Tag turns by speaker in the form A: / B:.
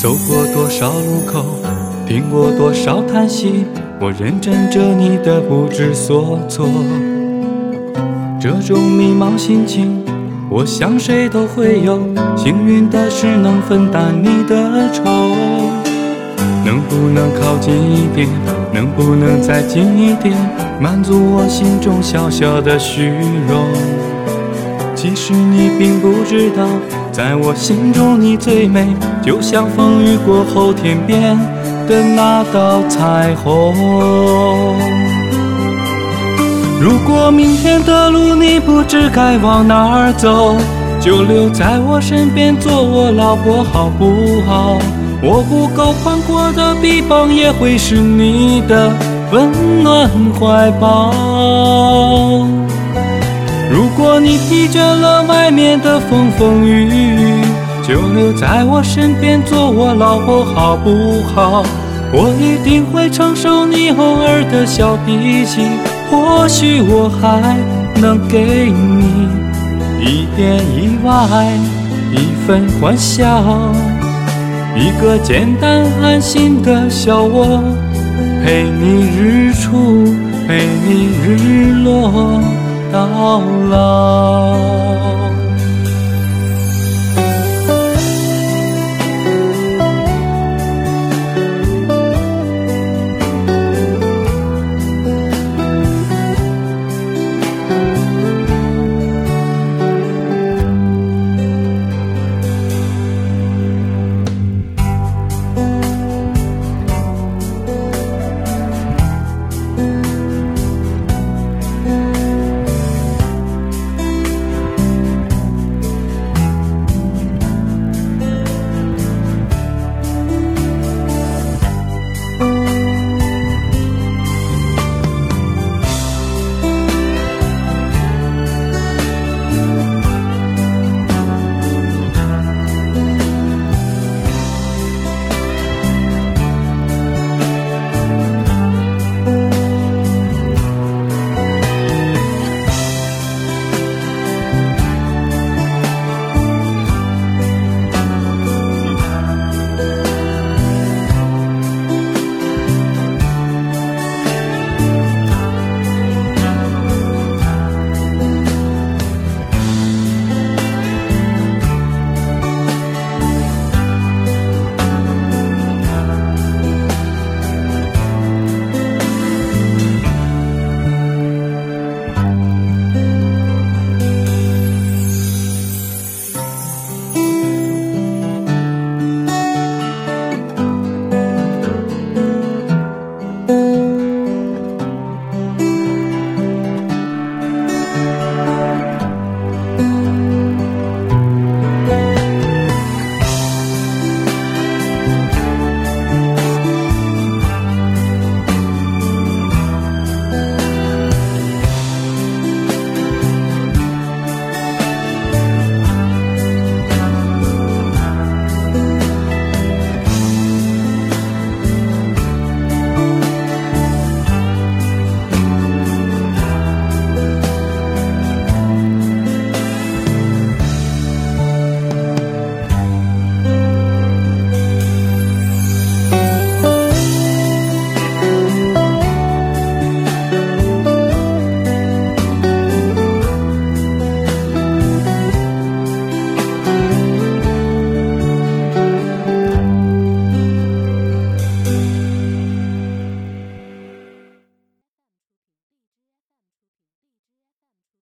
A: 走过多少路口，听过多少叹息，我认真着你的不知所措。这种迷茫心情，我想谁都会有。幸运的是能分担你的愁，能不能靠近一点？能不能再近一点？满足我心中小小的虚荣。其实你并不知道，在我心中你最美，就像风雨过后天边的那道彩虹。如果明天的路你不知该往哪儿走，就留在我身边做我老婆好不好？我不够宽阔的臂膀也会是你的温暖怀抱。如果你疲倦了外面的风风雨雨，就留在我身边做我老婆好不好？我一定会承受你偶尔的小脾气。或许我还能给你一点意外，一份欢笑，一个简单安心的小窝，陪你日出，陪你日落到老。